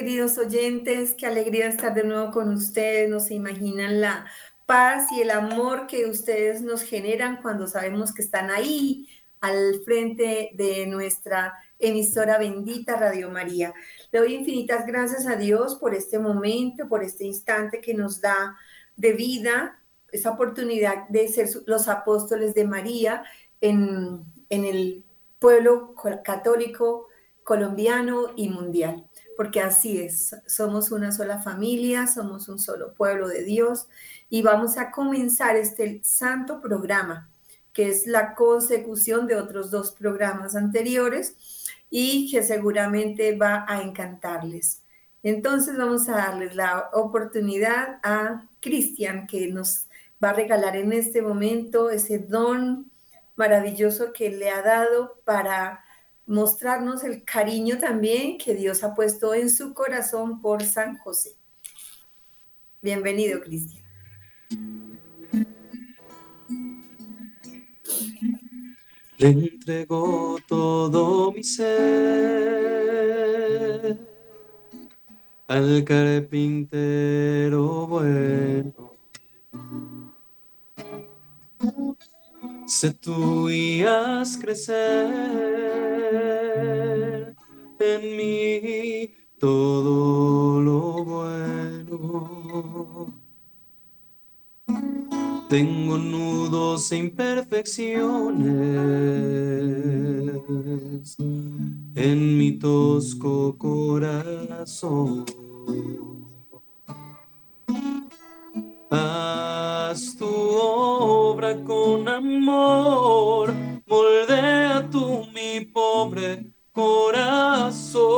Queridos oyentes. Qué alegría estar de nuevo con ustedes. No se imaginan la paz y el amor que ustedes nos generan cuando sabemos que están ahí al frente de nuestra emisora bendita Radio María. Le doy infinitas gracias a Dios por este momento, por este instante que nos da de vida, esa oportunidad de ser los apóstoles de María en, en el pueblo católico colombiano y mundial, porque así es, somos una sola familia, somos un solo pueblo de Dios y vamos a comenzar este santo programa, que es la consecución de otros dos programas anteriores y que seguramente va a encantarles. Entonces vamos a darles la oportunidad a Cristian, que nos va a regalar en este momento ese don maravilloso que le ha dado para mostrarnos el cariño también que Dios ha puesto en su corazón por San José. Bienvenido, Cristian. Le entrego todo mi ser al carpintero bueno. Se tú crecer en mí todo lo bueno. Tengo nudos e imperfecciones en mi tosco corazón. Haz tu obra con amor, moldea tú mi pobre corazón,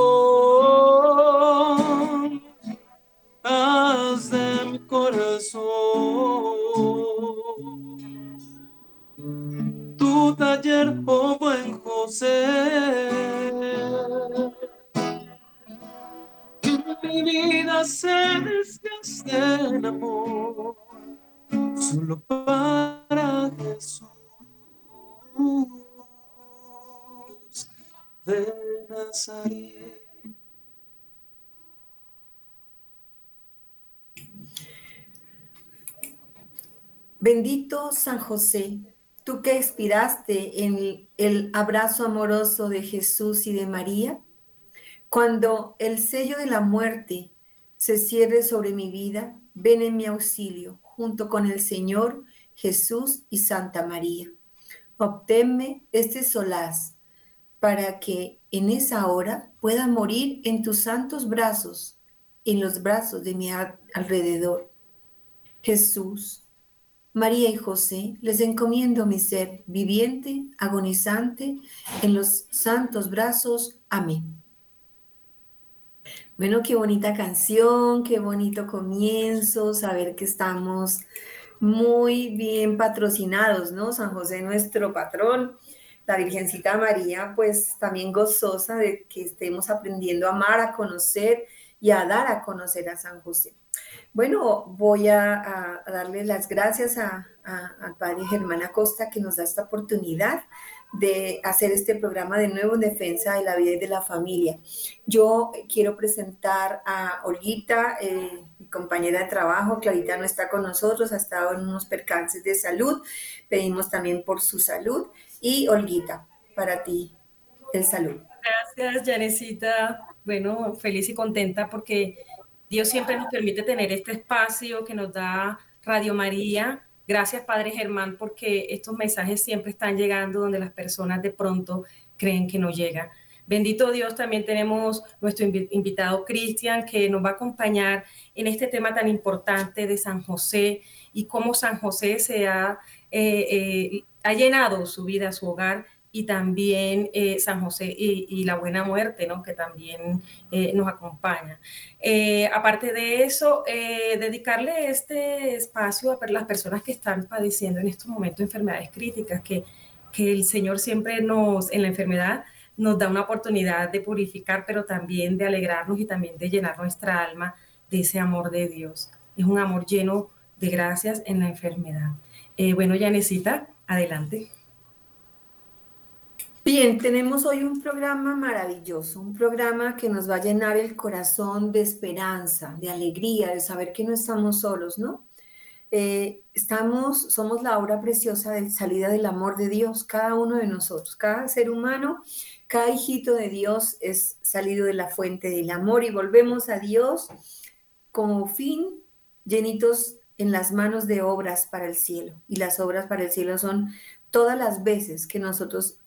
haz de mi corazón tu taller, oh buen José. Mi vida se desgaste en amor, solo para Jesús de Nazaret. Bendito San José, tú que expiraste en el abrazo amoroso de Jesús y de María, cuando el sello de la muerte se cierre sobre mi vida, ven en mi auxilio, junto con el Señor Jesús y Santa María. Obténme este solaz para que en esa hora pueda morir en tus santos brazos, en los brazos de mi alrededor. Jesús, María y José, les encomiendo mi ser viviente, agonizante, en los santos brazos. Amén. Bueno, qué bonita canción, qué bonito comienzo, saber que estamos muy bien patrocinados, ¿no? San José, nuestro patrón la Virgencita María, pues también gozosa de que estemos aprendiendo a amar, a conocer y a dar a conocer a San José. Bueno, voy a, darle las gracias al Padre Germán Acosta que nos da esta oportunidad de hacer este programa de nuevo en defensa de la vida y de la familia. Yo quiero presentar a Olguita, eh, mi compañera de trabajo. Clarita no está con nosotros, ha estado en unos percances de salud. Pedimos también por su salud. Y Olguita, para ti, el salud. Gracias, Janecita. Bueno, feliz y contenta porque Dios siempre nos permite tener este espacio que nos da Radio María. Gracias, Padre Germán, porque estos mensajes siempre están llegando donde las personas de pronto creen que no llega. Bendito Dios, también tenemos nuestro invitado Cristian que nos va a acompañar en este tema tan importante de San José y cómo San José se ha eh, eh, ha llenado su vida, su hogar y también eh, San José y, la buena muerte, ¿no? que también eh, nos acompaña. Eh, aparte de eso, dedicarle este espacio a las personas que están padeciendo en estos momentos enfermedades críticas, que, que el Señor siempre nos, en la enfermedad, nos da una oportunidad de purificar, pero también de alegrarnos y también de llenar nuestra alma de ese amor de Dios. Es un amor lleno de gracias en la enfermedad. bueno, Yanecita, Adelante. Bien, tenemos hoy un programa maravilloso, un programa que nos va a llenar el corazón de esperanza, de alegría, de saber que no estamos solos, ¿no? Eh, estamos, somos la obra preciosa de salida del amor de Dios, cada uno de nosotros, cada ser humano, cada hijito de Dios es salido de la fuente del amor y volvemos a Dios como fin llenitos en las manos de obras para el cielo. Y las obras para el cielo son todas las veces que nosotros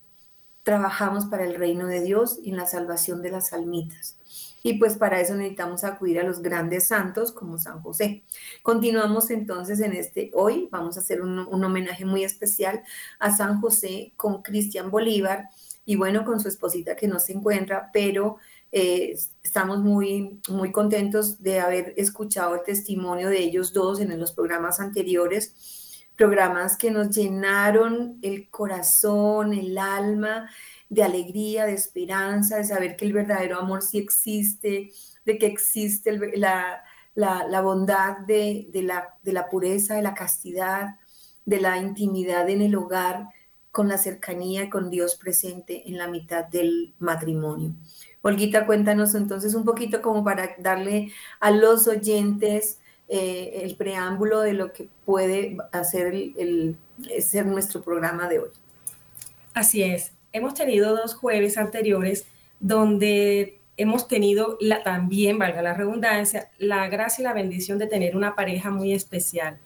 trabajamos para el reino de Dios y la salvación de las almitas. Y pues para eso necesitamos acudir a los grandes santos como San José. Continuamos entonces en este, hoy vamos a hacer un, homenaje muy especial a San José con Cristian Bolívar y bueno, con su esposita que no se encuentra, pero eh, estamos muy, muy contentos de haber escuchado el testimonio de ellos dos en los programas anteriores programas que nos llenaron el corazón, el alma de alegría, de esperanza, de saber que el verdadero amor sí existe, de que existe la, bondad de, la, de la pureza, de la castidad, de la intimidad en el hogar, con la cercanía con Dios presente en la mitad del matrimonio. Olguita, cuéntanos entonces un poquito como para darle a los oyentes eh, el preámbulo de lo que puede hacer el, ser nuestro programa de hoy. Así es. Hemos tenido dos jueves anteriores donde hemos tenido la, también, valga la redundancia, la gracia y la bendición de tener una pareja muy especial.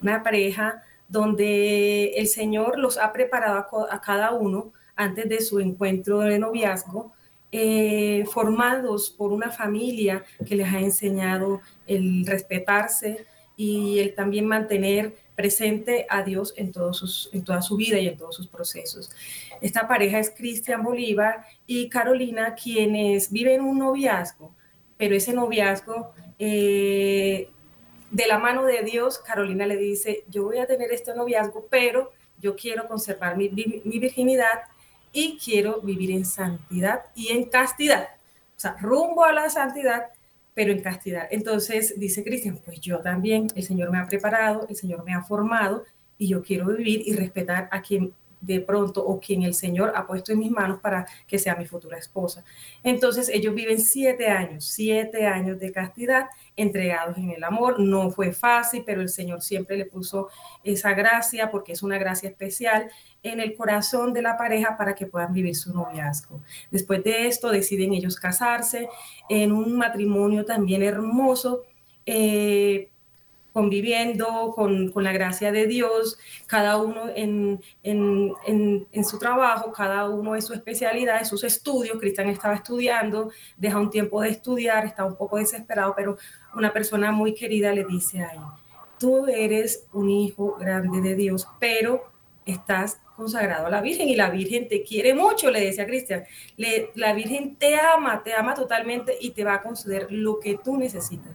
Una pareja donde el Señor los ha preparado a cada uno antes de su encuentro de noviazgo eh, formados por una familia que les ha enseñado el respetarse y el también mantener presente a Dios en, todos sus, en toda su vida y en todos sus procesos. Esta pareja es Cristian Bolívar y Carolina, quienes viven un noviazgo, pero ese noviazgo, eh, de la mano de Dios, Carolina le dice, yo voy a tener este noviazgo, pero yo quiero conservar mi, mi virginidad y quiero vivir en santidad y en castidad. O sea, rumbo a la santidad, pero en castidad. Entonces dice Cristian, pues yo también, el Señor me ha preparado, el Señor me ha formado y yo quiero vivir y respetar a quien de pronto o quien el Señor ha puesto en mis manos para que sea mi futura esposa. Entonces ellos viven siete años, siete años de castidad entregados en el amor. No fue fácil, pero el Señor siempre le puso esa gracia porque es una gracia especial en el corazón de la pareja para que puedan vivir su noviazgo. Después de esto deciden ellos casarse en un matrimonio también hermoso. Eh, conviviendo con, con, la gracia de Dios, cada uno en, en, en, su trabajo, cada uno en su especialidad, en sus estudios. Cristian estaba estudiando, deja un tiempo de estudiar, está un poco desesperado, pero una persona muy querida le dice a él, tú eres un hijo grande de Dios, pero estás consagrado a la Virgen y la Virgen te quiere mucho, le decía Cristian. La Virgen te ama, te ama totalmente y te va a conceder lo que tú necesitas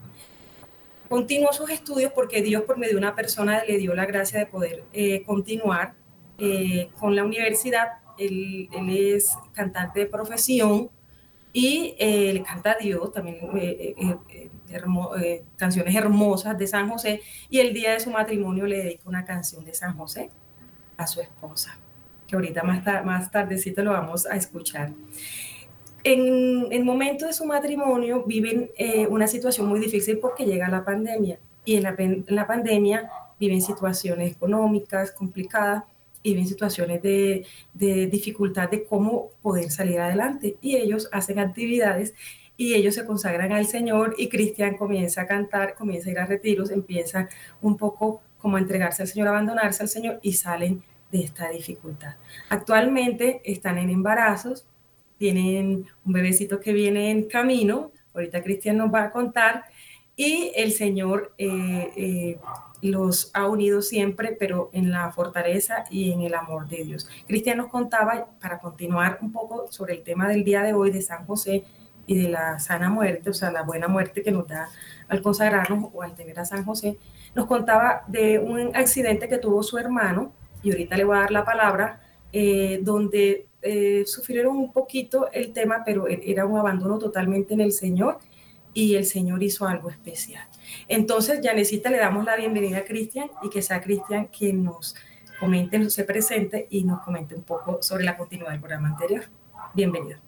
continuó sus estudios porque Dios por medio de una persona le dio la gracia de poder eh, continuar eh, con la universidad. Él, es cantante de profesión y eh, le canta a Dios también canciones hermosas de San José y el día de su matrimonio le dedica una canción de San José a su esposa, que ahorita más, más tardecito lo vamos a escuchar. En el momento de su matrimonio viven eh, una situación muy difícil porque llega la pandemia y en la, pandemia viven situaciones económicas complicadas y viven situaciones de, de, dificultad de cómo poder salir adelante. Y ellos hacen actividades y ellos se consagran al Señor y Cristian comienza a cantar, comienza a ir a retiros, empieza un poco como a entregarse al Señor, abandonarse al Señor y salen de esta dificultad. Actualmente están en embarazos, tienen un bebecito que viene en camino, ahorita Cristian nos va a contar, y el Señor eh, eh, los ha unido siempre, pero en la fortaleza y en el amor de Dios. Cristian nos contaba, para continuar un poco sobre el tema del día de hoy de San José y de la sana muerte, o sea, la buena muerte que nos da al consagrarnos o al tener a San José, nos contaba de un accidente que tuvo su hermano, y ahorita le voy a dar la palabra, eh, donde eh, sufrieron un poquito el tema, pero e-, era un abandono totalmente en el Señor y el Señor hizo algo especial. Entonces, Janecita, le damos la bienvenida a Cristian y que sea Cristian quien nos comente, se presente y nos comente un poco sobre la continuidad del programa anterior. Bienvenido.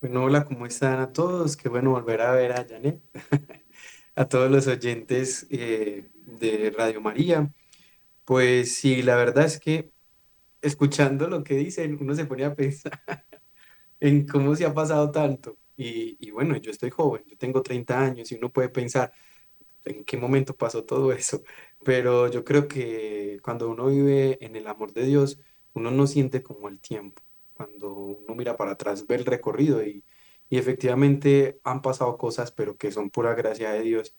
Bueno, hola, ¿cómo están a todos? Qué bueno volver a ver a Janet, a todos los oyentes eh, de Radio María. Pues sí, la verdad es que escuchando lo que dicen, uno se pone a pensar en cómo se ha pasado tanto. Y, y, bueno, yo estoy joven, yo tengo 30 años y uno puede pensar en qué momento pasó todo eso. Pero yo creo que cuando uno vive en el amor de Dios, uno no siente como el tiempo cuando uno mira para atrás, ve el recorrido y, y efectivamente han pasado cosas, pero que son pura gracia de Dios.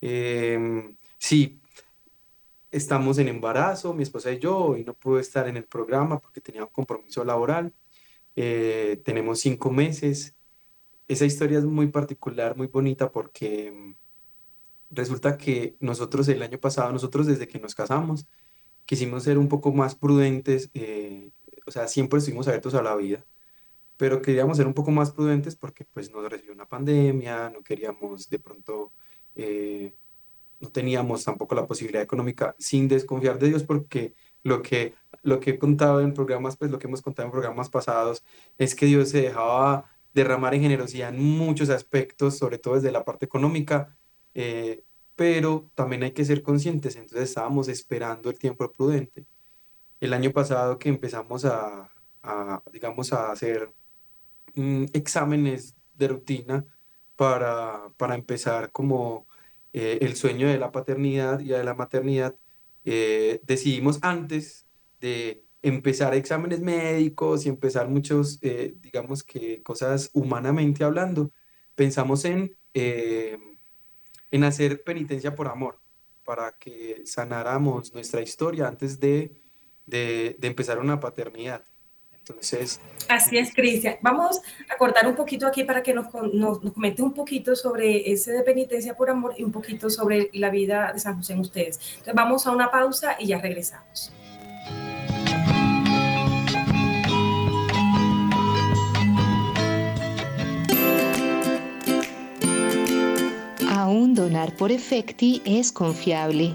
Em, sí, estamos en embarazo, mi esposa y yo, y no pude estar en el programa porque tenía un compromiso laboral. Eh, tenemos cinco meses. Esa historia es muy particular, muy bonita porque em, resulta que nosotros el año pasado, nosotros desde que nos casamos, quisimos ser un poco más prudentes eh, o sea, siempre estuvimos abiertos a la vida, pero queríamos ser un poco más prudentes porque pues nos recibió una pandemia, no queríamos de pronto, eh, no teníamos tampoco la posibilidad económica sin desconfiar de Dios porque lo que, lo que he contado en programas, pues lo que hemos contado en programas pasados es que Dios se dejaba derramar en generosidad en muchos aspectos, sobre todo desde la parte económica, eh, pero también hay que ser conscientes, entonces estábamos esperando el tiempo prudente. El año pasado que empezamos a, digamos, a hacer mm, exámenes de rutina para, para empezar como eh, el sueño de la paternidad y de la maternidad, eh, decidimos antes de empezar exámenes médicos y empezar muchos, eh, digamos que cosas humanamente hablando, pensamos en, en hacer penitencia por amor, para que sanáramos nuestra historia antes de de, empezar una paternidad. Entonces... Así es, Cristian. Vamos a cortar un poquito aquí para que nos, nos, comente un poquito sobre ese de penitencia por amor y un poquito sobre la vida de San José en ustedes. Entonces vamos a una pausa y ya regresamos. Aún donar por efecti es confiable.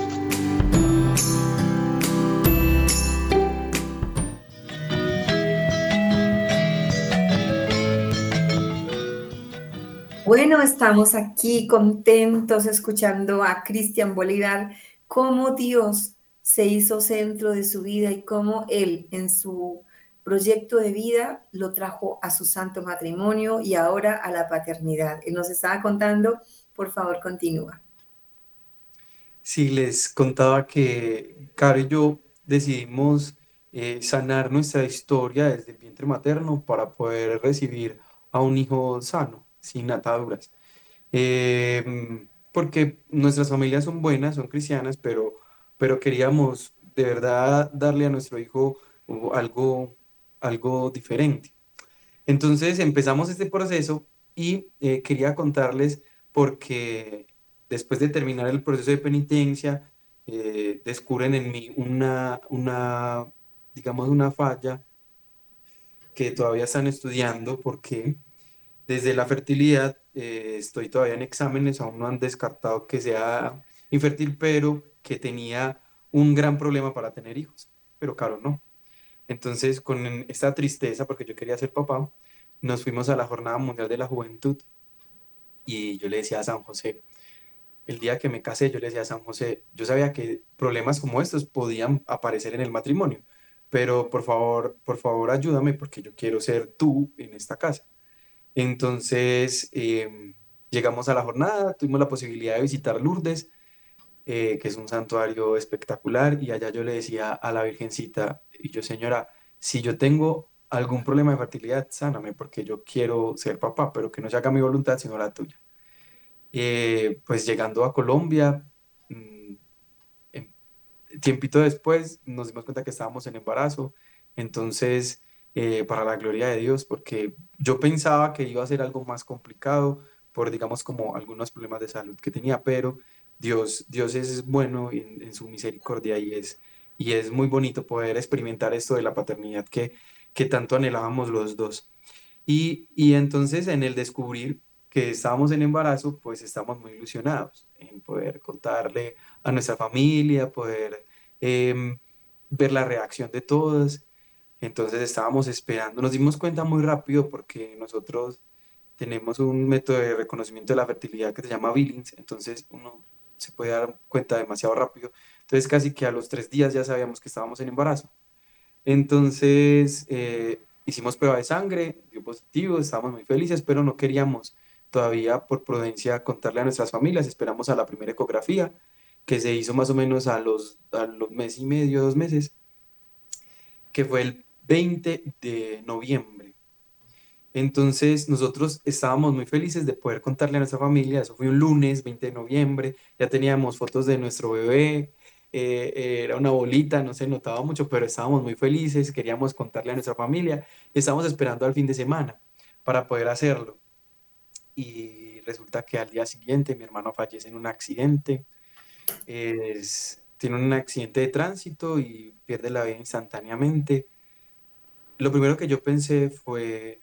Bueno, estamos aquí contentos escuchando a Cristian Bolívar, cómo Dios se hizo centro de su vida y cómo Él en su proyecto de vida lo trajo a su santo matrimonio y ahora a la paternidad. Él nos estaba contando, por favor, continúa. Sí, les contaba que Caro y yo decidimos eh, sanar nuestra historia desde el vientre materno para poder recibir a un hijo sano sin ataduras. Em, porque nuestras familias son buenas, son cristianas, pero, pero queríamos de verdad darle a nuestro hijo algo, algo diferente. Entonces empezamos este proceso y eh, quería contarles porque después de terminar el proceso de penitencia, eh, descubren en mí una, una, digamos, una falla que todavía están estudiando porque desde la fertilidad, eh, estoy todavía en exámenes, aún no han descartado que sea infértil, pero que tenía un gran problema para tener hijos, pero claro, no. Entonces, con esta tristeza, porque yo quería ser papá, nos fuimos a la Jornada Mundial de la Juventud y yo le decía a San José, el día que me casé, yo le decía a San José, yo sabía que problemas como estos podían aparecer en el matrimonio, pero por favor, por favor ayúdame porque yo quiero ser tú en esta casa. Entonces, em, llegamos a la jornada, tuvimos la posibilidad de visitar Lourdes, eh, que es un santuario espectacular, y allá yo le decía a la Virgencita, y yo, señora, si yo tengo algún problema de fertilidad, sáname, porque yo quiero ser papá, pero que no se haga mi voluntad, sino la tuya. Eh, pues llegando a Colombia, mm, em, tiempito después nos dimos cuenta que estábamos en embarazo, entonces eh, para la gloria de Dios, porque yo pensaba que iba a ser algo más complicado, por digamos como algunos problemas de salud que tenía, pero Dios, Dios es bueno en, en su misericordia y es, y es muy bonito poder experimentar esto de la paternidad que, que tanto anhelábamos los dos. Y, y entonces en el descubrir que estábamos en embarazo, pues estamos muy ilusionados en poder contarle a nuestra familia, poder em, ver la reacción de todos. Entonces estábamos esperando, nos dimos cuenta muy rápido porque nosotros tenemos un método de reconocimiento de la fertilidad que se llama Billings, entonces uno se puede dar cuenta demasiado rápido. Entonces casi que a los tres días ya sabíamos que estábamos en embarazo. Entonces eh, hicimos prueba de sangre, dio positivo, estábamos muy felices, pero no queríamos todavía por prudencia contarle a nuestras familias, esperamos a la primera ecografía que se hizo más o menos a los, a los mes y medio, dos meses, que fue el 20 de noviembre. Entonces nosotros estábamos muy felices de poder contarle a nuestra familia, eso fue un lunes 20 de noviembre, ya teníamos fotos de nuestro bebé, eh, era una bolita, no se notaba mucho, pero estábamos muy felices, queríamos contarle a nuestra familia estábamos esperando al fin de semana para poder hacerlo. Y resulta que al día siguiente mi hermano fallece en un accidente, tiene un accidente de tránsito y pierde la vida instantáneamente. Lo primero que yo pensé fue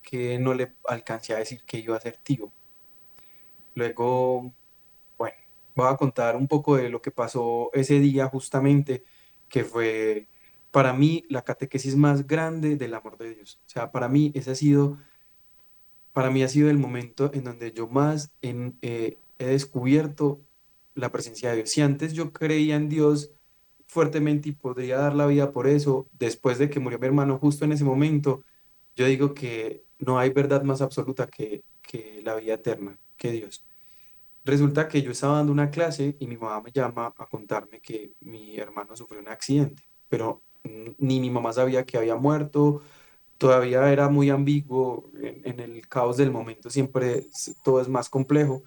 que no le alcancé a decir que iba a ser tío. Luego voy a contar un poco de lo que pasó ese día justamente, que fue para mí la catequesis más grande del amor de Dios. O sea, para mí ese ha sido, para mí ha sido el momento en donde yo más eh, he descubierto la presencia de Dios. Si antes yo creía en Dios fuertemente y podría dar la vida por eso, después de que murió mi hermano justo en ese momento, yo digo que no hay verdad más absoluta que, la vida eterna, que Dios. Resulta que yo estaba dando una clase y mi mamá me llama a contarme que mi hermano sufrió un accidente, pero ni mi mamá sabía que había muerto, todavía era muy ambiguo, en, el caos del momento siempre todo es más complejo,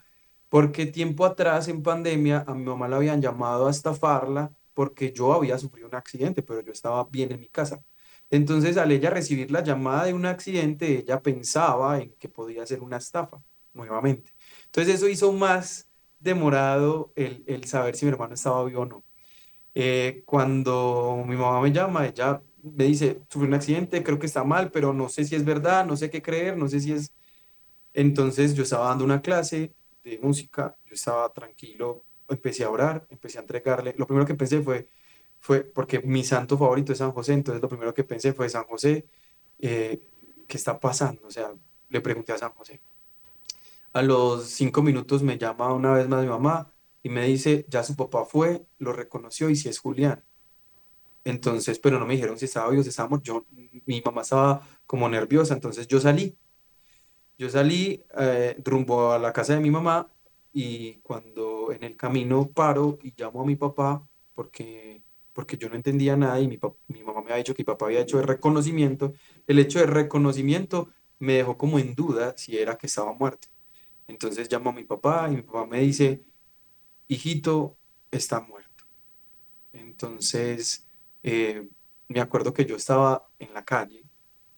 porque tiempo atrás en pandemia a mi mamá la habían llamado a estafarla porque yo había sufrido un accidente, pero yo estaba bien en mi casa. Entonces al ella recibir la llamada de un accidente, ella pensaba en que podía ser una estafa nuevamente. Entonces eso hizo más demorado el, saber si mi hermano estaba vivo o no. Eh, cuando mi mamá me llama, ella me dice, sufrí un accidente, creo que está mal, pero no sé si es verdad, no sé qué creer, no sé si es... Entonces yo estaba dando una clase de música, yo estaba tranquilo, empecé a orar, empecé a entregarle. Lo primero que pensé fue, fue porque mi santo favorito es San José, entonces lo primero que pensé fue San José, eh, ¿qué está pasando? O sea, le pregunté a San José. A los cinco minutos me llama una vez más mi mamá y me dice, ya su papá fue, lo reconoció y si es Julián. Entonces, pero no me dijeron si estaba vivo, si estaba Yo, mi mamá estaba como nerviosa, entonces yo salí. Yo salí eh, rumbo a la casa de mi mamá y cuando en el camino paro y llamo a mi papá porque, porque yo no entendía nada y mi, mi mamá me había dicho que mi papá había hecho el reconocimiento, el hecho de reconocimiento me dejó como en duda si era que estaba muerto. Entonces llamo a mi papá y mi papá me dice, hijito, está muerto. Entonces, eh, me acuerdo que yo estaba en la calle,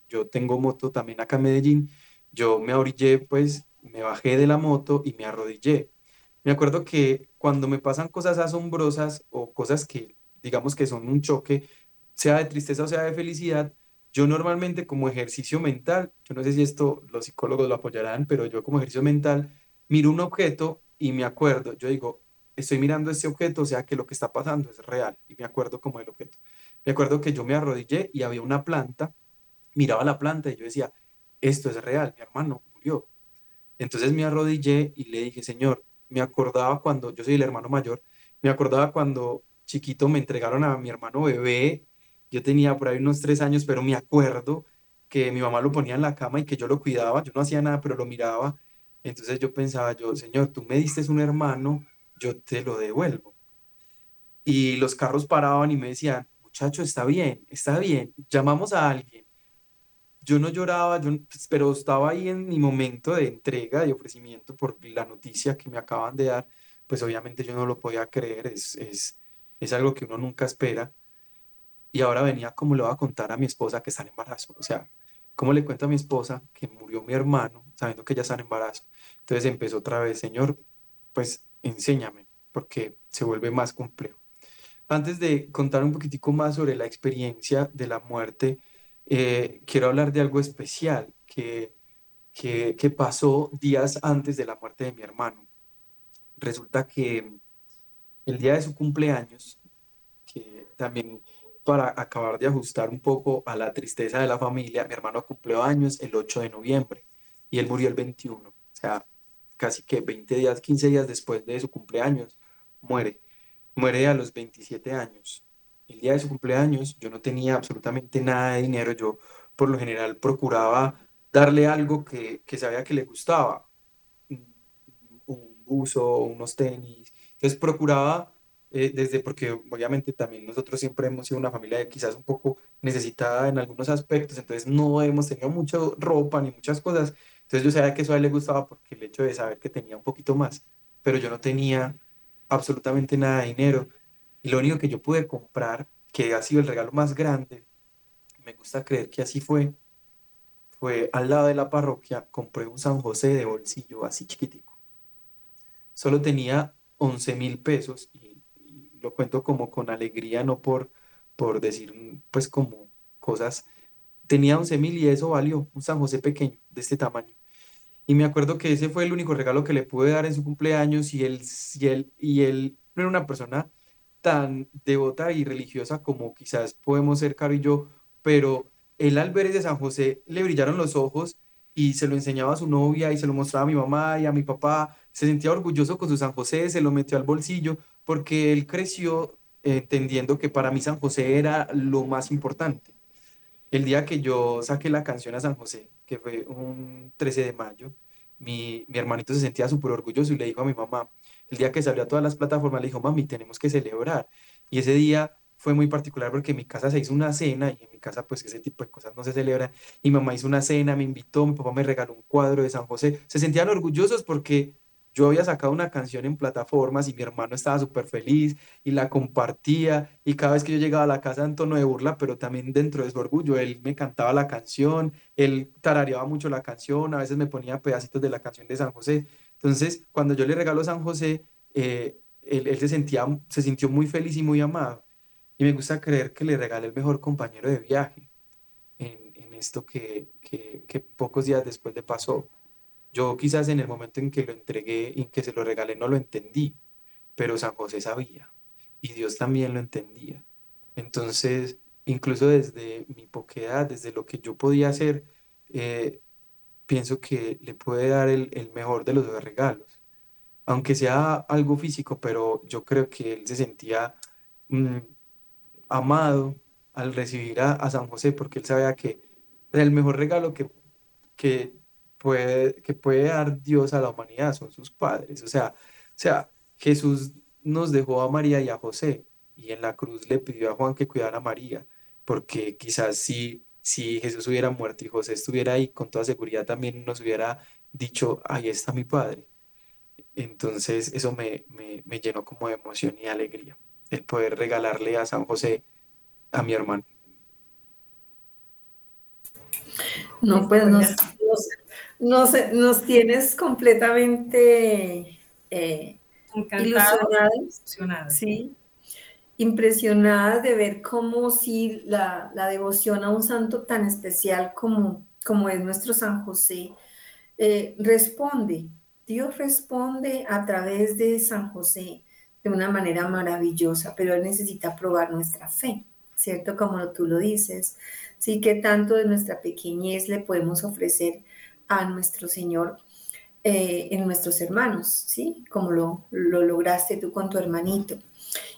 yo tengo moto también acá en Medellín, yo me orillé, pues me bajé de la moto y me arrodillé. Me acuerdo que cuando me pasan cosas asombrosas o cosas que digamos que son un choque, sea de tristeza o sea de felicidad, yo normalmente como ejercicio mental, yo no sé si esto los psicólogos lo apoyarán, pero yo como ejercicio mental miro un objeto y me acuerdo, yo digo, estoy mirando este objeto, o sea que lo que está pasando es real y me acuerdo como el objeto. Me acuerdo que yo me arrodillé y había una planta, miraba la planta y yo decía, esto es real, mi hermano murió. Entonces me arrodillé y le dije, Señor, me acordaba cuando, yo soy el hermano mayor, me acordaba cuando chiquito me entregaron a mi hermano bebé yo tenía por ahí unos tres años, pero me acuerdo que mi mamá lo ponía en la cama y que yo lo cuidaba, yo no hacía nada, pero lo miraba. Entonces yo pensaba, yo, Señor, tú me diste un hermano, yo te lo devuelvo. Y los carros paraban y me decían, muchacho, está bien, está bien, llamamos a alguien. Yo no lloraba, yo, pues, pero estaba ahí en mi momento de entrega, de ofrecimiento por la noticia que me acaban de dar, pues obviamente yo no lo podía creer, es, es, es algo que uno nunca espera y ahora venía como le voy a contar a mi esposa que está en embarazo. O sea, ¿cómo le cuento a mi esposa que murió mi hermano sabiendo que ya está en embarazo. Entonces empezó otra vez, Señor, pues enséñame, porque se vuelve más complejo. Antes de contar un poquitico más sobre la experiencia de la muerte, eh, quiero hablar de algo especial que, que, que pasó días antes de la muerte de mi hermano. Resulta que el día de su cumpleaños, que también para acabar de ajustar un poco a la tristeza de la familia, mi hermano cumplió años el 8 de noviembre y él murió el 21, o sea, casi que 20 días, 15 días después de su cumpleaños, muere. Muere a los 27 años. El día de su cumpleaños yo no tenía absolutamente nada de dinero, yo por lo general procuraba darle algo que, que sabía que le gustaba, un buzo, unos tenis, entonces procuraba eh, desde porque obviamente también nosotros siempre hemos sido una familia de quizás un poco necesitada en algunos aspectos, entonces no hemos tenido mucha ropa ni muchas cosas, entonces yo sabía que eso a él le gustaba porque el hecho de saber que tenía un poquito más, pero yo no tenía absolutamente nada de dinero y lo único que yo pude comprar, que ha sido el regalo más grande, me gusta creer que así fue, fue al lado de la parroquia, compré un San José de bolsillo así chiquitico. Solo tenía 11 mil pesos y lo cuento como con alegría, no por, por decir pues como cosas. Tenía 11 mil y eso valió un San José pequeño, de este tamaño. Y me acuerdo que ese fue el único regalo que le pude dar en su cumpleaños y él, y él, y él no era una persona tan devota y religiosa como quizás podemos ser Caro y yo, pero él al ver ese San José le brillaron los ojos y se lo enseñaba a su novia y se lo mostraba a mi mamá y a mi papá. Se sentía orgulloso con su San José, se lo metió al bolsillo porque él creció entendiendo que para mí San José era lo más importante. El día que yo saqué la canción a San José, que fue un 13 de mayo, mi, mi hermanito se sentía súper orgulloso y le dijo a mi mamá, el día que salió a todas las plataformas, le dijo, mami, tenemos que celebrar. Y ese día fue muy particular porque en mi casa se hizo una cena y en mi casa pues ese tipo de cosas no se celebran. Y mamá hizo una cena, me invitó, mi papá me regaló un cuadro de San José. Se sentían orgullosos porque yo había sacado una canción en plataformas y mi hermano estaba súper feliz y la compartía y cada vez que yo llegaba a la casa en tono de burla, pero también dentro de su orgullo, él me cantaba la canción, él tarareaba mucho la canción, a veces me ponía pedacitos de la canción de San José. Entonces, cuando yo le regalo San José, eh, él, se, sentía, se sintió muy feliz y muy amado. Y me gusta creer que le regalé el mejor compañero de viaje en, esto que, que, pocos días después le pasó. Yo quizás en el momento en que lo entregué en que se lo regalé no lo entendí, pero San José sabía y Dios también lo entendía. Entonces, incluso desde mi poquedad, desde lo que yo podía hacer, eh, pienso que le puede dar el, mejor de los regalos. Aunque sea algo físico, pero yo creo que él se sentía mm, amado al recibir a, San José porque él sabía que el mejor regalo que, que puede, que puede dar Dios a la humanidad son sus padres. O sea, o sea, Jesús nos dejó a María y a José y en la cruz le pidió a Juan que cuidara a María, porque quizás si, si Jesús hubiera muerto y José estuviera ahí, con toda seguridad también nos hubiera dicho, ahí está mi padre. Entonces eso me, me, me llenó como de emoción y alegría, el poder regalarle a San José a mi hermano. No, pues nos, nos, nos tienes completamente eh, ilusionadas, ¿sí? Impresionadas de ver cómo si la, devoción a un santo tan especial como, como es nuestro San José eh, responde. Dios responde a través de San José de una manera maravillosa, pero Él necesita probar nuestra fe, ¿cierto? Como tú lo dices. Sí, que tanto de nuestra pequeñez le podemos ofrecer a nuestro Señor eh, en nuestros hermanos, ¿sí? Como lo, lograste tú con tu hermanito.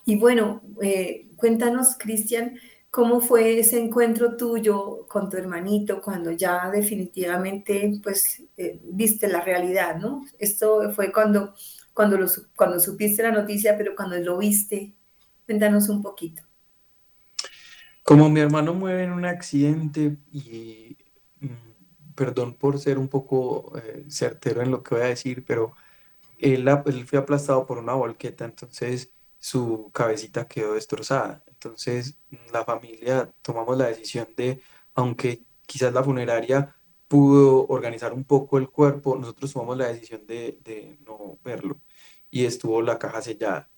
Y bueno, eh, cuéntanos, Cristian, ¿cómo fue ese encuentro tuyo con tu hermanito cuando ya definitivamente, pues, eh, viste la realidad, ¿no? Esto fue cuando, cuando, lo, cuando supiste la noticia, pero cuando lo viste, cuéntanos un poquito. Como mi hermano muere en un accidente y perdón por ser un poco eh, certero en lo que voy a decir, pero él, él, fue aplastado por una volqueta, entonces su cabecita quedó destrozada. Entonces la familia tomamos la decisión de, aunque quizás la funeraria pudo organizar un poco el cuerpo, nosotros tomamos la decisión de, de no verlo y estuvo la caja sellada.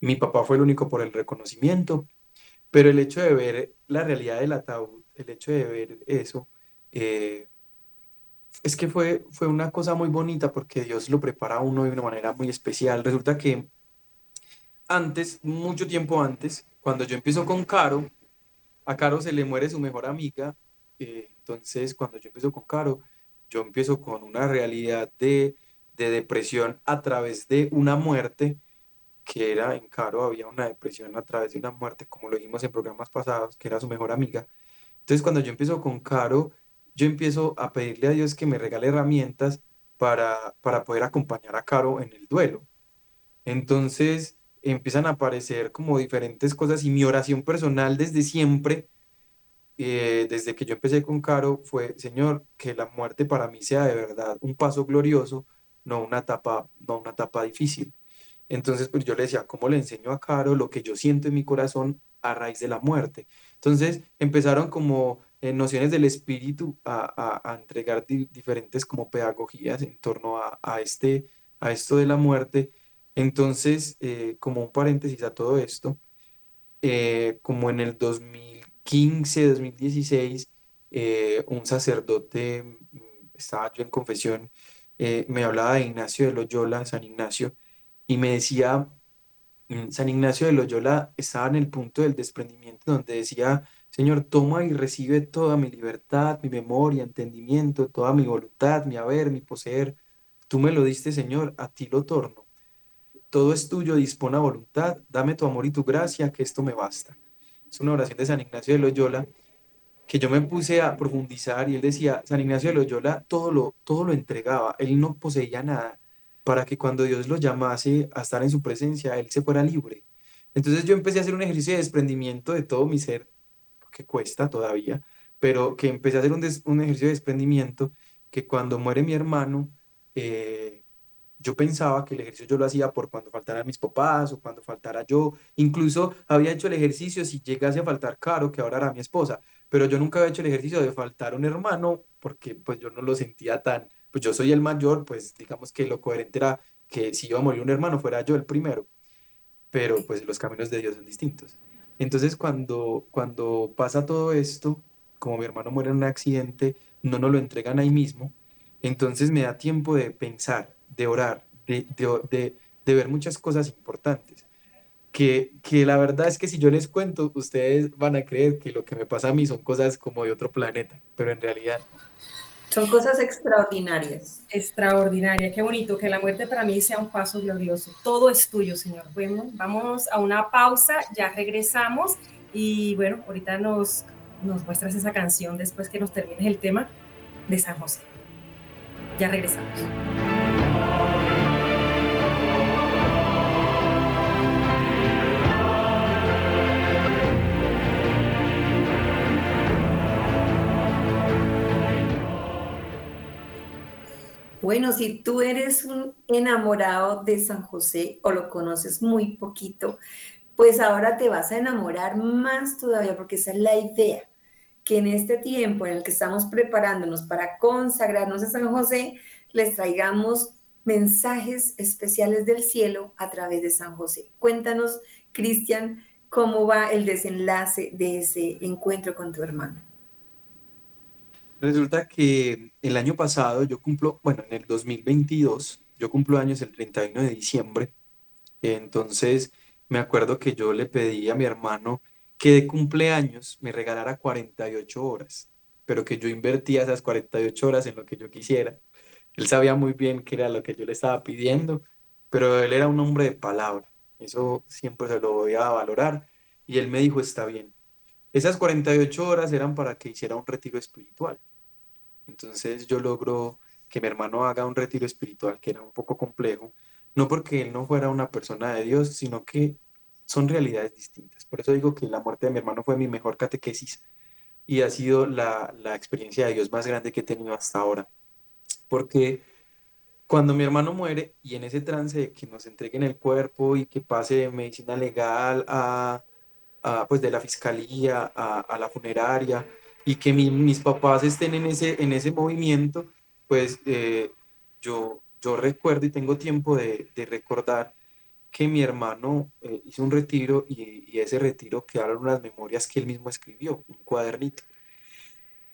Mi papá fue el único por el reconocimiento, pero el hecho de ver la realidad del ataúd, el hecho de ver eso, eh, es que fue, fue una cosa muy bonita porque Dios lo prepara a uno de una manera muy especial. Resulta que antes, mucho tiempo antes, cuando yo empiezo con Caro, a Caro se le muere su mejor amiga, eh, entonces cuando yo empiezo con Caro, yo empiezo con una realidad de, de depresión a través de una muerte que era en Caro, había una depresión a través de una muerte, como lo vimos en programas pasados, que era su mejor amiga. Entonces, cuando yo empiezo con Caro, yo empiezo a pedirle a Dios que me regale herramientas para, para poder acompañar a Caro en el duelo. Entonces, empiezan a aparecer como diferentes cosas y mi oración personal desde siempre, eh, desde que yo empecé con Caro, fue, Señor, que la muerte para mí sea de verdad un paso glorioso, no una etapa, no una etapa difícil. Entonces, pues yo le decía, ¿cómo le enseño a Caro lo que yo siento en mi corazón a raíz de la muerte? Entonces, empezaron como eh, nociones del espíritu a, a, entregar diferentes como pedagogías en torno a, a, este, a esto de la muerte. Entonces, eh, como un paréntesis a todo esto, eh, como en el 2015, 2016, un sacerdote, mm, estaba yo en confesión, me hablaba de Ignacio de Loyola, San Ignacio, y me decía, mm, San Ignacio de Loyola estaba en el punto del desprendimiento donde decía, Señor, toma y recibe toda mi libertad, mi memoria, entendimiento, toda mi voluntad, mi haber, mi poseer. Tú me lo diste, Señor, a ti lo torno. Todo es tuyo, dispone a voluntad, dame tu amor y tu gracia, que esto me basta. Es una oración de San Ignacio de Loyola que yo me puse a profundizar y él decía, San Ignacio de Loyola todo lo, todo lo entregaba, él no poseía nada, para que cuando Dios lo llamase a estar en su presencia, Él se fuera libre. Entonces yo empecé a hacer un ejercicio de desprendimiento de todo mi ser, que cuesta todavía, pero que empecé a hacer un, un ejercicio de desprendimiento que cuando muere mi hermano, eh, yo pensaba que el ejercicio yo lo hacía por cuando faltara mis papás o cuando faltara yo. Incluso había hecho el ejercicio si llegase a faltar Caro, que ahora era mi esposa, pero yo nunca había hecho el ejercicio de faltar un hermano porque pues yo no lo sentía tan, pues yo soy el mayor, pues digamos que lo coherente era que si iba a morir un hermano fuera yo el primero, pero pues los caminos de Dios son distintos. Entonces cuando, cuando pasa todo esto, como mi hermano muere en un accidente, no nos lo entregan ahí mismo, entonces me da tiempo de pensar, de orar, de, de, de, ver muchas cosas importantes. Que, que, la verdad es que si yo les cuento, ustedes van a creer que lo que me pasa a mí son cosas como de otro planeta, pero en realidad son cosas extraordinarias. Extraordinaria, qué bonito que la muerte para mí sea un paso glorioso. Todo es tuyo, Señor. Bueno, vamos a una pausa, ya regresamos y bueno, ahorita nos, nos muestras esa canción después que nos termines el tema de San José. Ya regresamos. Bueno, si tú eres un enamorado de San José o lo conoces muy poquito, pues ahora te vas a enamorar más todavía, porque esa es la idea, que en este tiempo en el que estamos preparándonos para consagrarnos a San José, les traigamos mensajes especiales del cielo a través de San José. Cuéntanos, Cristian, cómo va el desenlace de ese encuentro con tu hermano. Resulta que el año pasado yo cumplo, bueno, en el 2022, yo cumplo años el 31 de diciembre, entonces me acuerdo que yo le pedí a mi hermano que de cumpleaños me regalara 48 horas, pero que yo invertía esas 48 horas en lo que yo quisiera. Él sabía muy bien qué era lo que yo le estaba pidiendo, pero él era un hombre de palabra, eso siempre se lo voy a valorar, y él me dijo, está bien, esas 48 horas eran para que hiciera un retiro espiritual. Entonces yo logro que mi hermano haga un retiro espiritual que era un poco complejo, no porque él no fuera una persona de Dios, sino que son realidades distintas. Por eso digo que la muerte de mi hermano fue mi mejor catequesis y ha sido la, la experiencia de Dios más grande que he tenido hasta ahora. Porque cuando mi hermano muere y en ese trance de que nos entreguen el cuerpo y que pase de medicina legal a, pues de la fiscalía a, la funeraria, y que mis papás estén en ese, en ese movimiento, pues eh, yo, yo recuerdo y tengo tiempo de, de recordar que mi hermano eh, hizo un retiro y, y, ese retiro quedaron unas memorias que él mismo escribió, un cuadernito.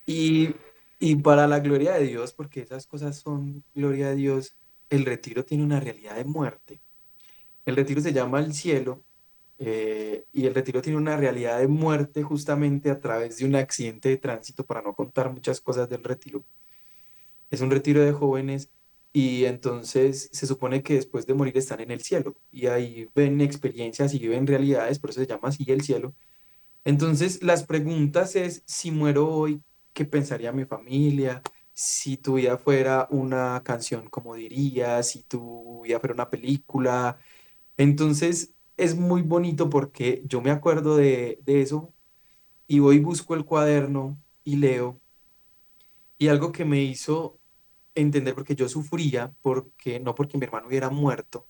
Y, y para la gloria de Dios, porque esas cosas son gloria de Dios, el retiro tiene una realidad de muerte. El retiro se llama el cielo eh, y el retiro tiene una realidad de muerte justamente a través de un accidente de tránsito, para no contar muchas cosas del retiro. Es un retiro de jóvenes y entonces se supone que después de morir están en el cielo y ahí ven experiencias y viven realidades, por eso se llama así el cielo. Entonces las preguntas es, si muero hoy, ¿qué pensaría mi familia? Si tu vida fuera una canción, ¿cómo dirías? Si tu vida fuera una película. Entonces es muy bonito porque yo me acuerdo de, de eso y voy busco el cuaderno y leo. Y algo que me hizo entender, porque yo sufría, porque no porque mi hermano hubiera muerto,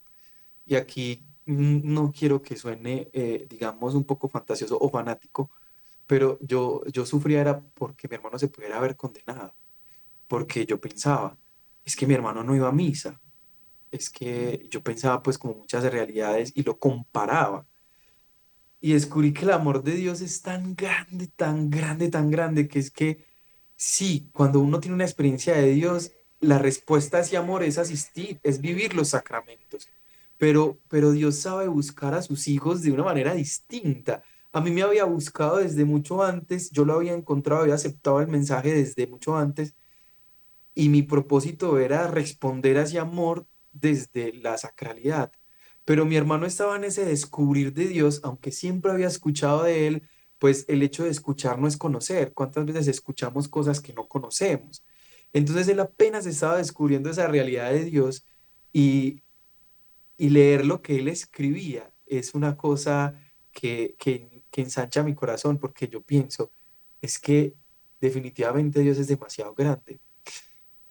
y aquí no quiero que suene, eh, digamos, un poco fantasioso o fanático, pero yo, yo sufría era porque mi hermano se pudiera haber condenado, porque yo pensaba, es que mi hermano no iba a misa, es que yo pensaba pues como muchas realidades y lo comparaba. Y descubrí que el amor de Dios es tan grande, tan grande, tan grande, que es que sí, cuando uno tiene una experiencia de Dios, la respuesta a ese amor es asistir, es vivir los sacramentos. Pero, pero Dios sabe buscar a sus hijos de una manera distinta. A mí me había buscado desde mucho antes, yo lo había encontrado, había aceptado el mensaje desde mucho antes, y mi propósito era responder a ese amor desde la sacralidad. Pero mi hermano estaba en ese descubrir de Dios, aunque siempre había escuchado de él, pues el hecho de escuchar no es conocer. ¿Cuántas veces escuchamos cosas que no conocemos? Entonces él apenas estaba descubriendo esa realidad de Dios y, y leer lo que él escribía es una cosa que, que, que ensancha mi corazón porque yo pienso, es que definitivamente Dios es demasiado grande.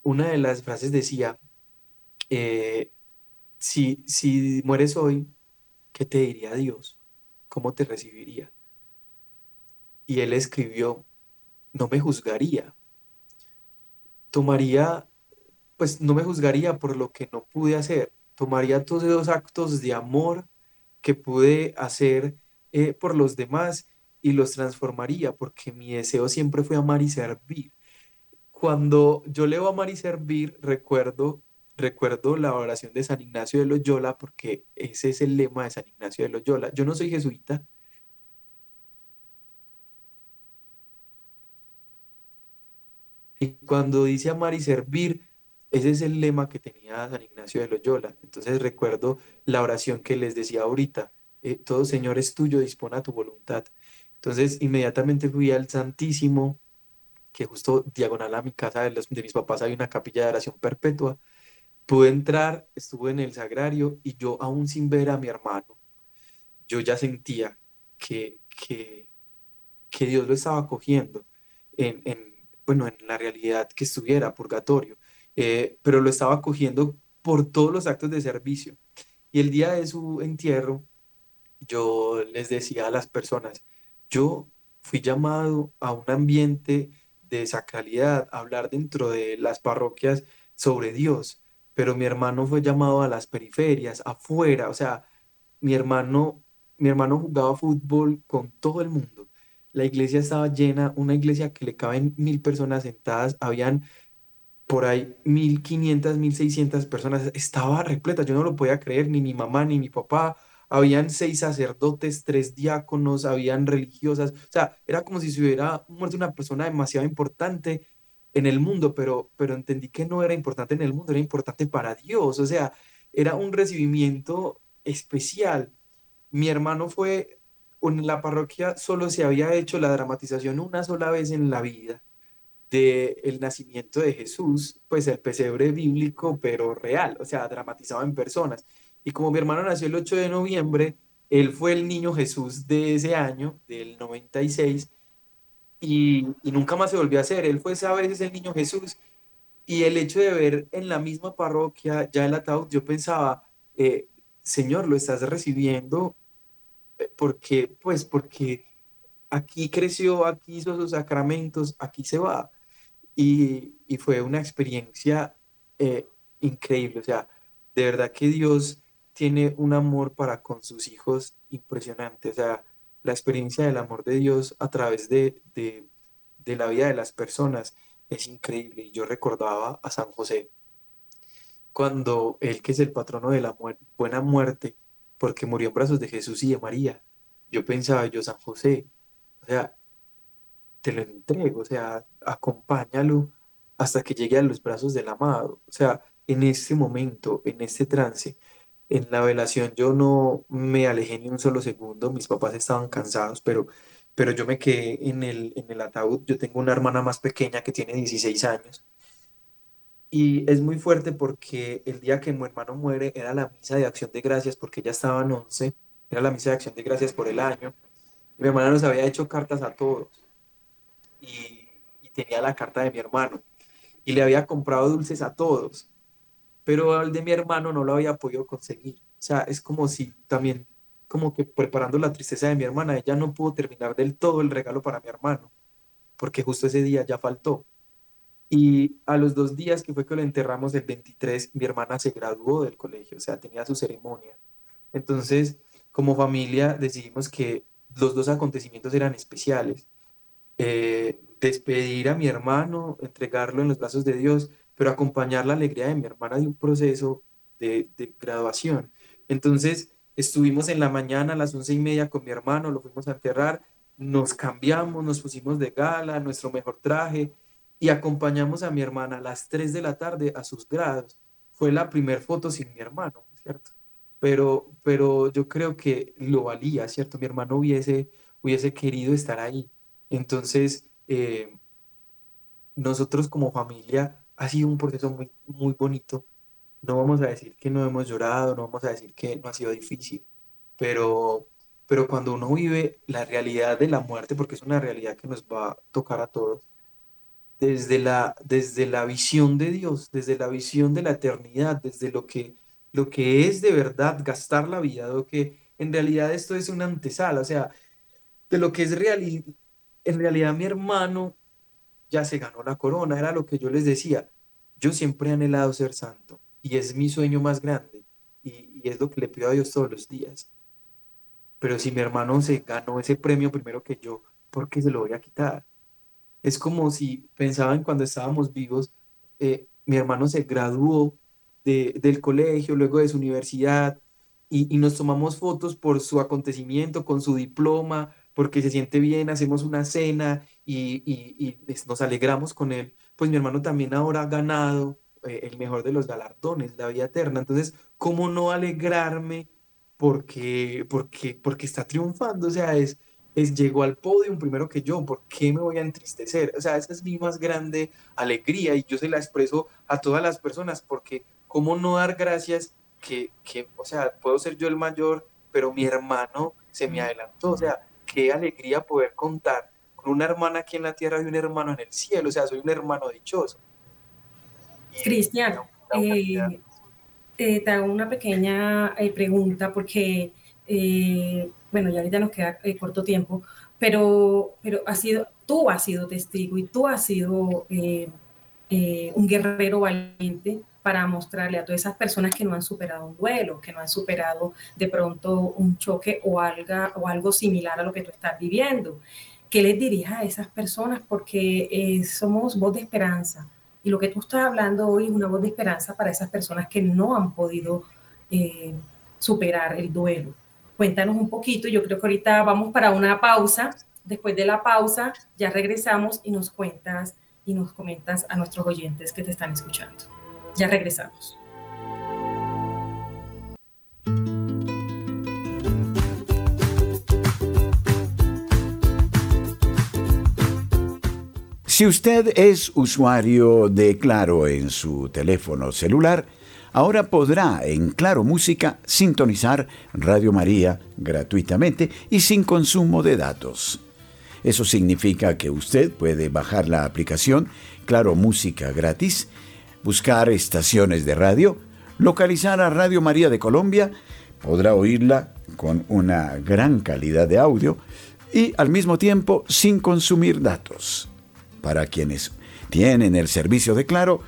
Una de las frases decía, eh, si, si mueres hoy, ¿qué te diría Dios? ¿Cómo te recibiría? Y él escribió, no me juzgaría. Tomaría, pues no me juzgaría por lo que no pude hacer. Tomaría todos esos actos de amor que pude hacer eh, por los demás y los transformaría, porque mi deseo siempre fue amar y servir. Cuando yo leo amar y servir, recuerdo recuerdo la oración de San Ignacio de Loyola porque ese es el lema de San Ignacio de Loyola. Yo no soy jesuita. Y cuando dice amar y servir, ese es el lema que tenía San Ignacio de Loyola. Entonces recuerdo la oración que les decía ahorita. Eh, todo Señor es tuyo, dispone a tu voluntad. Entonces inmediatamente fui al Santísimo, que justo diagonal a mi casa de, de mis papás hay una capilla de oración perpetua Pude entrar, estuve en el sagrario y yo aún sin ver a mi hermano, yo ya sentía que, que, que Dios lo estaba cogiendo en, en, bueno, en la realidad que estuviera, purgatorio, eh, pero lo estaba cogiendo por todos los actos de servicio. Y el día de su entierro, yo les decía a las personas, yo fui llamado a un ambiente de sacralidad, a hablar dentro de las parroquias sobre Dios, pero mi hermano fue llamado a las periferias, afuera, o sea, mi hermano, mi hermano jugaba fútbol con todo el mundo. La iglesia estaba llena, una iglesia que le caben mil personas sentadas, habían por ahí mil quinientas, mil seiscientas personas, estaba repleta, yo no lo podía creer, ni mi mamá, ni mi papá, habían seis sacerdotes, tres diáconos, habían religiosas, o sea, era como si se hubiera muerto una persona demasiado importante en el mundo, pero, pero entendí que no era importante en el mundo, era importante para Dios, o sea, era un recibimiento especial. Mi hermano fue, en la parroquia solo se había hecho la dramatización una sola vez en la vida de el nacimiento de Jesús, pues el pesebre bíblico, pero real, o sea, dramatizado en personas. Y como mi hermano nació el 8 de noviembre, él fue el niño Jesús de ese año, del 96, y, nunca más se volvió a hacer. Él fue a veces el niño Jesús y el hecho de ver en la misma parroquia ya el ataúd, yo pensaba, eh, Señor, lo estás recibiendo eh, porque, pues, porque aquí creció, aquí hizo sus sacramentos, aquí se va. Y, fue una experiencia eh, increíble, o sea, de verdad que Dios tiene un amor para con sus hijos impresionante, o sea, la experiencia del amor de Dios a través de, de, la vida de las personas es increíble. Y yo recordaba a San José, cuando él que es el patrono de la buena muerte, porque murió en brazos de Jesús y de María, yo pensaba, yo San José, o sea, te lo entrego, o sea, acompáñalo hasta que llegue a los brazos del amado. O sea, en este momento, en este trance, en la velación yo no me alejé ni un solo segundo, mis papás estaban cansados, pero, pero yo me quedé en el, en el ataúd. Yo tengo una hermana más pequeña que tiene 16 años y es muy fuerte porque el día que mi hermano muere era la misa de acción de gracias porque ya estaban 11, era la misa de acción de gracias por el año. mi hermana nos había hecho cartas a todos y, y tenía la carta de mi hermano y le había comprado dulces a todos, pero el de mi hermano no lo había podido conseguir. O sea, es como si también, como que preparando la tristeza de mi hermana, ella no pudo terminar del todo el regalo para mi hermano, porque justo ese día ya faltó. Y a los dos días que fue que lo enterramos, el 23, mi hermana se graduó del colegio, o sea, tenía su ceremonia. Entonces, como familia, decidimos que los dos acontecimientos eran especiales. Eh, despedir a mi hermano, entregarlo en los brazos de Dios, pero acompañar la alegría de mi hermana de un proceso de, graduación. Entonces, estuvimos en la mañana a las once y media con mi hermano, lo fuimos a enterrar, nos cambiamos, nos pusimos de gala, nuestro mejor traje, y acompañamos a mi hermana a las 3 de la tarde a sus grados. Fue la primera foto sin mi hermano, ¿cierto? Pero, pero yo creo que lo valía, ¿cierto? Mi hermano hubiese, hubiese querido estar ahí. Entonces, eh, nosotros como familia ha sido un proceso muy, muy bonito. No vamos a decir que no hemos llorado, no vamos a decir que no ha sido difícil, pero, pero cuando uno vive la realidad de la muerte, porque es una realidad que nos va a tocar a todos, desde la, desde la visión de Dios, desde la visión de la eternidad, desde lo que, lo que es de verdad gastar la vida, lo que en realidad esto es una antesala, o sea, de lo que es real, en realidad mi hermano ya se ganó la corona, era lo que yo les decía, yo siempre he anhelado ser santo y es mi sueño más grande y, y es lo que le pido a Dios todos los días. Pero si mi hermano se ganó ese premio primero que yo, ¿por qué se lo voy a quitar? Es como si pensaban cuando estábamos vivos, eh, mi hermano se graduó del colegio, luego de su universidad, y, nos tomamos fotos por su acontecimiento, con su diploma, porque se siente bien, hacemos una cena y, nos alegramos con él. Pues mi hermano también ahora ha ganado eh, el mejor de los galardones, la vida eterna. Entonces, ¿cómo no alegrarme porque, porque, porque está triunfando? O sea, es, es, llegó al podio primero que yo, ¿por qué me voy a entristecer? O sea, esa es mi más grande alegría y yo se la expreso a todas las personas porque cómo no dar gracias que, que, o sea, puedo ser yo el mayor, pero mi hermano se me adelantó, o sea, qué alegría poder contar con una hermana aquí en la tierra y un hermano en el cielo, o sea, soy un hermano dichoso. Cristian, eh, te hago una pequeña eh, pregunta porque eh, bueno, ya ahorita nos queda eh, corto tiempo, pero, pero ha sido, tú has sido testigo y tú has sido un guerrero valiente para mostrarle a todas esas personas que no han superado un duelo, que no han superado de pronto un choque o algo, o algo similar a lo que tú estás viviendo. ¿Qué les dirías a esas personas? Porque somos voz de esperanza. Y lo que tú estás hablando hoy es una voz de esperanza para esas personas que no han podido superar el duelo cuéntanos un poquito. Yo creo que ahorita vamos para una pausa. Después de la pausa ya regresamos y nos cuentas y nos comentas a nuestros oyentes que te están escuchando. Ya regresamos. Si usted es usuario de Claro en su teléfono celular, ahora podrá en Claro Música sintonizar Radio María gratuitamente y sin consumo de datos. Eso significa que usted puede bajar la aplicación Claro Música gratis, buscar estaciones de radio, localizar a Radio María de Colombia, podrá oírla con una gran calidad de audio y al mismo tiempo sin consumir datos. Para quienes tienen el servicio de Claro,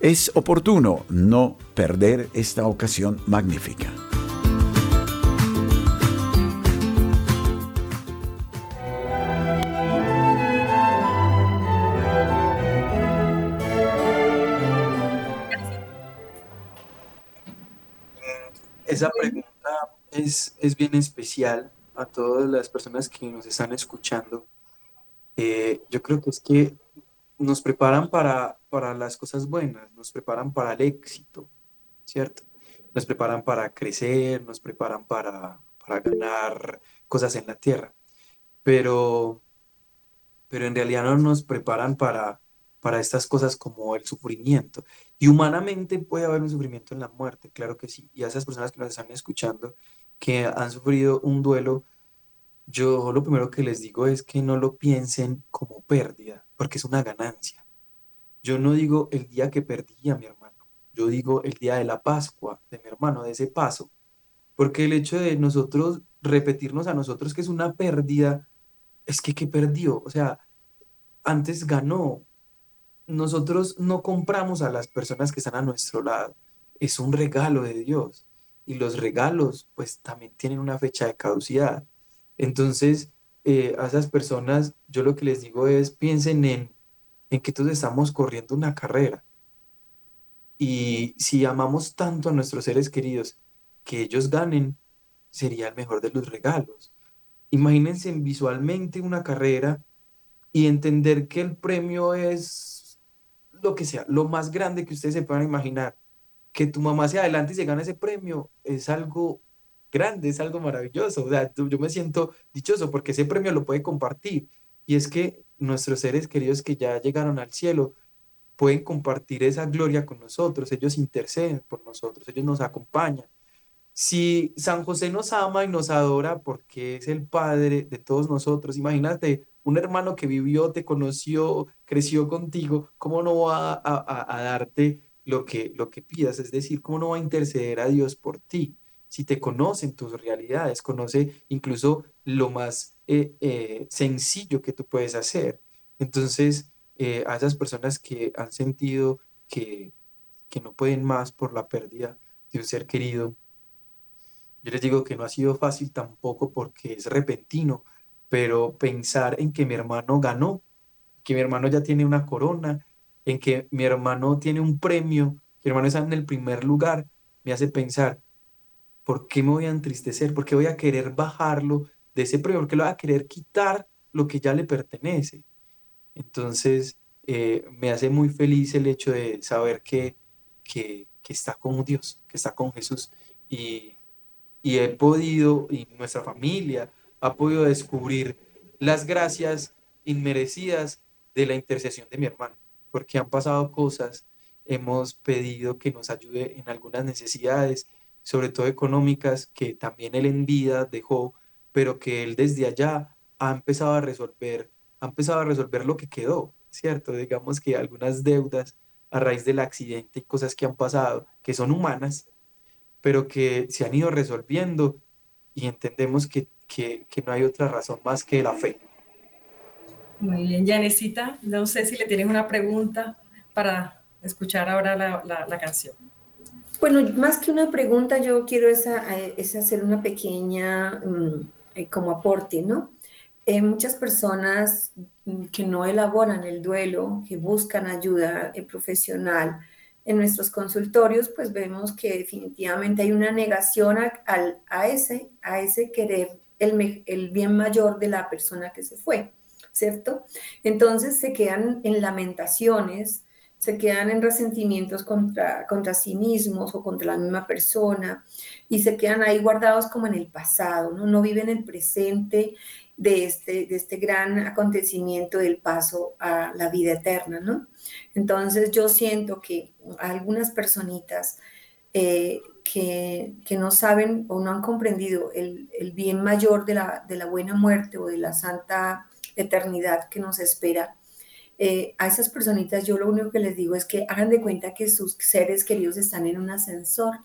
es oportuno no perder esta ocasión magnífica. Esa pregunta es, es bien especial a todas las personas que nos están escuchando. Eh, yo creo que es que nos preparan para, para las cosas buenas, nos preparan para el éxito, ¿cierto? Nos preparan para crecer, nos preparan para, para ganar cosas en la tierra, pero, pero en realidad no nos preparan para, para estas cosas como el sufrimiento. Y humanamente puede haber un sufrimiento en la muerte, claro que sí. Y a esas personas que nos están escuchando, que han sufrido un duelo, yo lo primero que les digo es que no lo piensen como pérdida, porque es una ganancia. Yo no digo el día que perdí a mi hermano, yo digo el día de la Pascua de mi hermano, de ese paso, porque el hecho de nosotros repetirnos a nosotros que es una pérdida, es que ¿qué perdió? O sea, antes ganó, nosotros no compramos a las personas que están a nuestro lado. Es un regalo de Dios. Y los regalos, pues también tienen una fecha de caducidad. Entonces, eh, a esas personas, yo lo que les digo es, piensen en, en que todos estamos corriendo una carrera. Y si amamos tanto a nuestros seres queridos, que ellos ganen, sería el mejor de los regalos. Imagínense visualmente una carrera y entender que el premio es lo que sea, lo más grande que ustedes se puedan imaginar, que tu mamá se adelante y se gane ese premio, es algo grande, es algo maravilloso. O yo me siento dichoso porque ese premio lo puede compartir. Y es que nuestros seres queridos que ya llegaron al cielo pueden compartir esa gloria con nosotros. Ellos interceden por nosotros, ellos nos acompañan. Si San José nos ama y nos adora porque es el Padre de todos nosotros, imagínate un hermano que vivió, te conoció, creció contigo, ¿cómo no va a, darte lo que, lo que pidas? Es decir, ¿cómo no va a interceder a Dios por ti? Si te conocen tus realidades, conoce incluso lo más eh, eh, sencillo que tú puedes hacer. Entonces, eh, a esas personas que han sentido que, que no pueden más por la pérdida de un ser querido, yo les digo que no ha sido fácil tampoco porque es repentino, pero pensar en que mi hermano ganó, que mi hermano ya tiene una corona, en que mi hermano tiene un premio, que mi hermano está en el primer lugar, me hace pensar, ¿por qué me voy a entristecer? ¿Por qué voy a querer bajarlo de ese premio? ¿Por qué lo voy a querer quitar lo que ya le pertenece? Entonces, eh, me hace muy feliz el hecho de saber que, que, que está con Dios, que está con Jesús. Y, y he podido, y nuestra familia, ha podido descubrir las gracias inmerecidas de la intercesión de mi hermano, porque han pasado cosas, hemos pedido que nos ayude en algunas necesidades, sobre todo económicas, que también él en vida dejó, pero que él desde allá ha empezado a resolver, ha empezado a resolver lo que quedó, ¿cierto? Digamos que algunas deudas a raíz del accidente y cosas que han pasado, que son humanas, pero que se han ido resolviendo y entendemos que que, no hay otra razón más que la fe. Muy bien, Janesita, no sé si le tienes una pregunta para escuchar ahora la, canción. Bueno, más que una pregunta, yo quiero esa, hacer una pequeña mm, eh, como aporte, ¿no? Eh, muchas personas mm, que no elaboran el duelo, que buscan ayuda eh, profesional en nuestros consultorios, pues vemos que definitivamente hay una negación a, ese, a ese querer el, bien mayor de la persona que se fue, ¿cierto? Entonces se quedan en lamentaciones, se quedan en resentimientos contra, contra sí mismos o contra la misma persona y se quedan ahí guardados como en el pasado, ¿no? No viven el presente de este, de este gran acontecimiento del paso a la vida eterna, ¿no? Entonces yo siento que algunas personitas eh, que, no saben o no han comprendido el, bien mayor de la, de la, buena muerte o de la santa eternidad que nos espera, eh, a esas personitas yo lo único que les digo es que hagan de cuenta que sus seres queridos están en un ascensor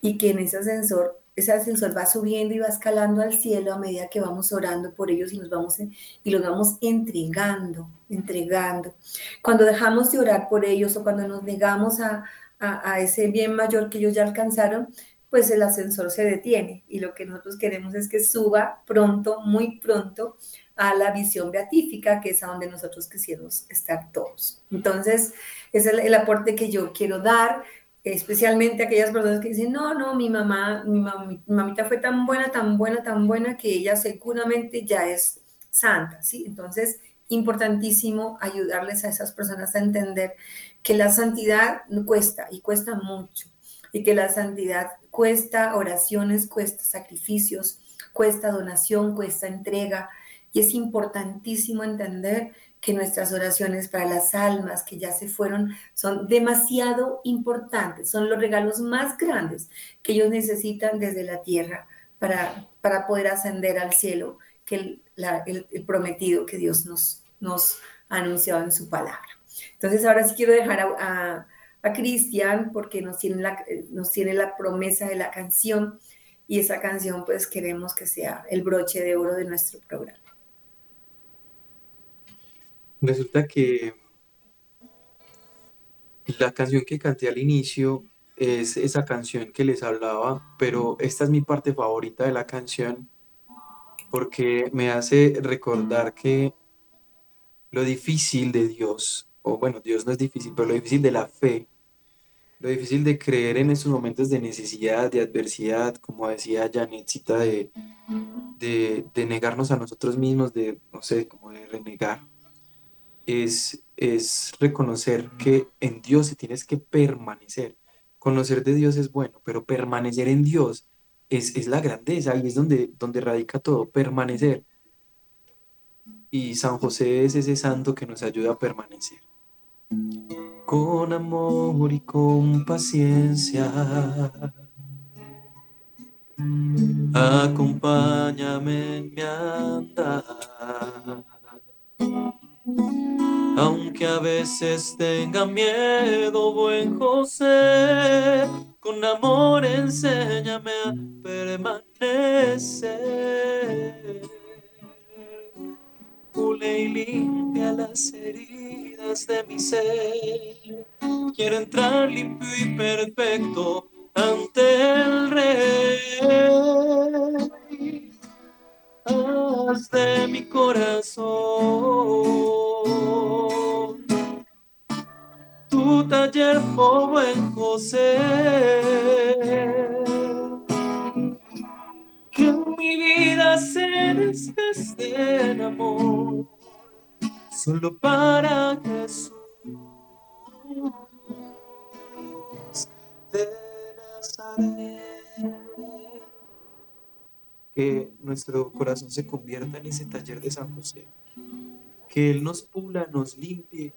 y que en ese ascensor, ese ascensor va subiendo y va escalando al cielo a medida que vamos orando por ellos y nos vamos y los vamos entregando, entregando. Cuando dejamos de orar por ellos o cuando nos negamos a, a, ese bien mayor que ellos ya alcanzaron, pues el ascensor se detiene y lo que nosotros queremos es que suba pronto, muy pronto, a la visión beatífica, que es a donde nosotros quisiéramos estar todos. Entonces, es el, aporte que yo quiero dar, especialmente a aquellas personas que dicen, no, no, mi mamá, mi, mi, mamita fue tan buena, tan buena, tan buena, que ella seguramente ya es santa, ¿sí? Entonces, importantísimo ayudarles a esas personas a entender que la santidad cuesta y cuesta mucho, y que la santidad cuesta oraciones, cuesta sacrificios, cuesta donación, cuesta entrega, y es importantísimo entender que nuestras oraciones para las almas que ya se fueron son demasiado importantes, son los regalos más grandes que ellos necesitan desde la tierra para, para poder ascender al cielo, que el, el, prometido que Dios nos, nos ha anunciado en su palabra. Entonces ahora sí quiero dejar a, a, Cristian porque nos tiene, la, nos tiene la promesa de la canción y esa canción pues queremos que sea el broche de oro de nuestro programa. Resulta que la canción que canté al inicio es esa canción que les hablaba, pero esta es mi parte favorita de la canción porque me hace recordar que lo difícil de Dios, o bueno, Dios no es difícil, pero lo difícil de la fe, lo difícil de creer en esos momentos de necesidad, de adversidad, como decía Janetcita, de, de, de negarnos a nosotros mismos, de, no sé, como de renegar es, es reconocer que en Dios tienes que permanecer. Conocer de Dios es bueno, pero permanecer en Dios es, es la grandeza y es donde, donde radica todo, permanecer. Y San José es ese santo que nos ayuda a permanecer. Con amor y con paciencia. Acompáñame en mi andar aunque a veces tenga miedo, buen José, con amor enséñame a permanecer. Pule y limpia las heridas de mi ser. Quiero entrar limpio y perfecto ante el rey haz de mi corazón. Oh buen José, que mi vida se despeje en amor, solo para Jesús de Nazaret. Que nuestro corazón se convierta en ese taller de San José, que Él nos pula, nos limpie,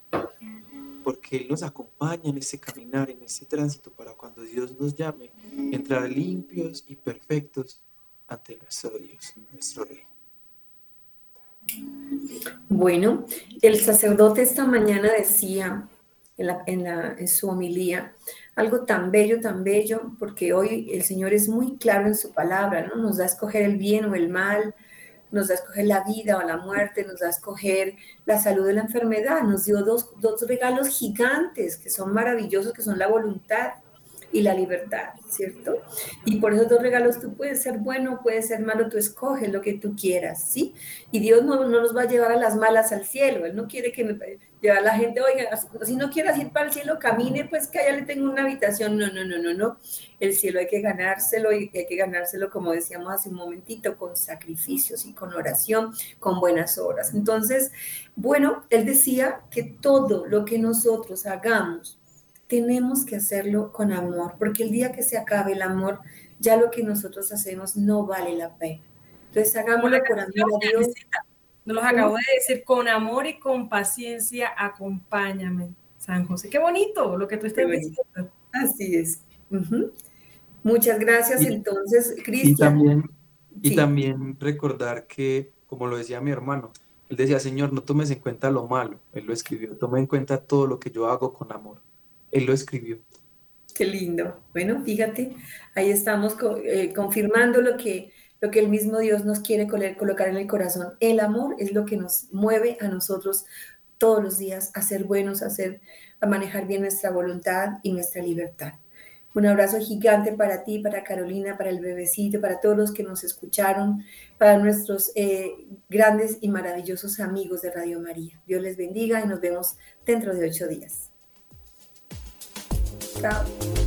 porque Él nos acompaña en ese caminar, en ese tránsito, para cuando Dios nos llame, entrar limpios y perfectos ante nuestro Dios, nuestro Rey. Bueno, el sacerdote esta mañana decía en, su homilía, algo tan bello, tan bello, porque hoy el Señor es muy claro en su palabra, ¿no? Nos da a escoger el bien o el mal, nos da a escoger la vida o la muerte, nos da a escoger la salud o la enfermedad, nos dio dos, dos regalos gigantes que son maravillosos, que son la voluntad y la libertad, ¿cierto? Y por esos dos regalos tú puedes ser bueno, puedes ser malo, tú escoges lo que tú quieras, ¿sí? Y Dios no, no nos va a llevar a las malas al cielo, Él no quiere que me, llevar a la gente, oiga, si no quieras ir para el cielo, camine, pues que allá le tengo una habitación, no, no, no, no, no, el cielo hay que ganárselo y hay que ganárselo, como decíamos hace un momentito, con sacrificios y con oración, con buenas obras. Entonces, bueno, Él decía que todo lo que nosotros hagamos, tenemos que hacerlo con amor, porque el día que se acabe el amor, ya lo que nosotros hacemos no vale la pena. Entonces, hagámoslo por amor a Dios. Nos los acabo de decir, con amor y con paciencia, acompáñame, San José. Qué bonito lo que tú estás diciendo. Así es. Muchas gracias, entonces, Cristian. Y también, y también recordar que, como lo decía mi hermano, él decía, Señor, no tomes en cuenta lo malo. Él lo escribió, toma en cuenta todo lo que yo hago con amor. Él lo escribió. Qué lindo. Bueno, fíjate, ahí estamos eh, confirmando lo que, lo que el mismo Dios nos quiere colocar en el corazón. El amor es lo que nos mueve a nosotros todos los días a ser buenos, a, ser, a manejar bien nuestra voluntad y nuestra libertad. Un abrazo gigante para ti, para Carolina, para el bebecito, para todos los que nos escucharon, para nuestros eh, grandes y maravillosos amigos de Radio María. Dios les bendiga y nos vemos dentro de ocho días. Go.